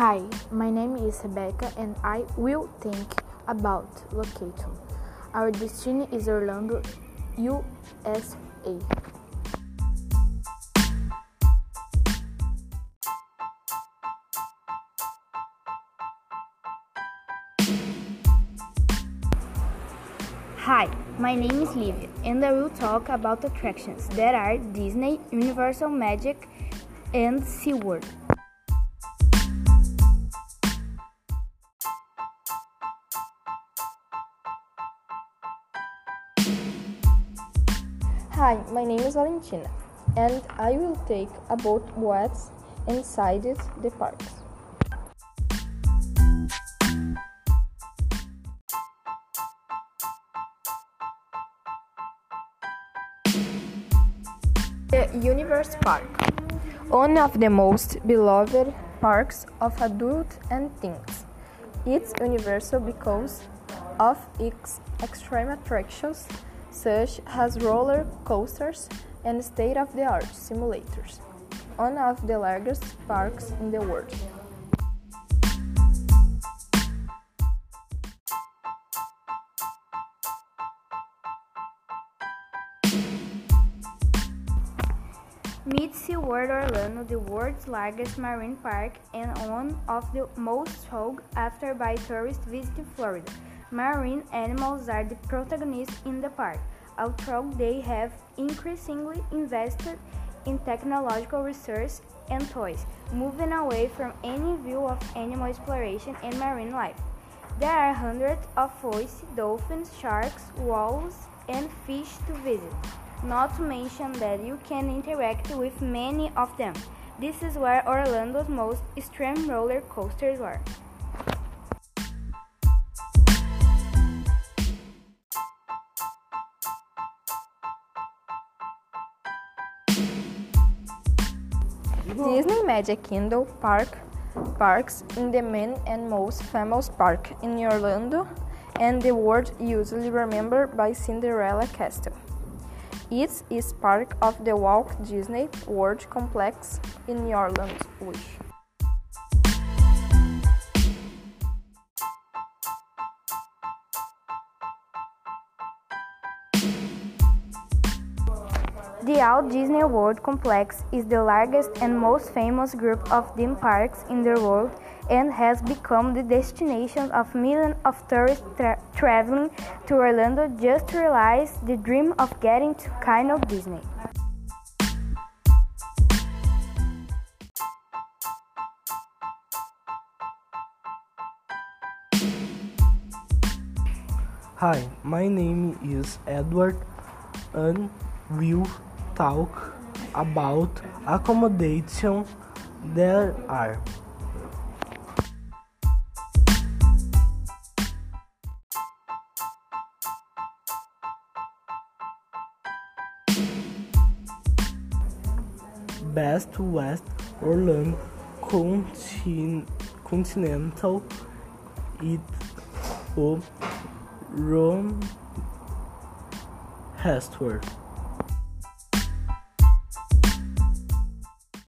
Hi, my name is Rebecca and I will think about location. Our destination is Orlando, USA. Hi, my name is Livia and I will talk about attractions that are Disney, Universal Magic, and SeaWorld. Hi, my name is Valentina and I will take about what's inside the parks. The Universe Park, one of the most beloved parks of adults and teens. It's universal because of its extreme attractions such as roller coasters and state of the art simulators, one of the largest parks in the world. Meet SeaWorld Orlando, the world's largest marine park and one of the most sought after by tourists visiting Florida. Marine animals are the protagonists in the park, although they have increasingly invested in technological research and toys, moving away from any view of animal exploration and marine life. There are hundreds of fossils, dolphins, sharks, whales, and fish to visit, not to mention that you can interact with many of them. This is where Orlando's most extreme roller coasters are. Disney Magic Kingdom Park parks in the main and most famous park in Orlando and the world usually remembered by Cinderella Castle. It is part of the Walt Disney World Complex in Orlando, which The Walt Disney World Complex is the largest and most famous group of theme parks in the world and has become the destination of millions of tourists tra- traveling to Orlando just to realize the dream of getting to kind of Disney. Hi, my name is Edward and will talk about accommodation there are. Best West Orlando Contin- Continental it o Ron Hestworth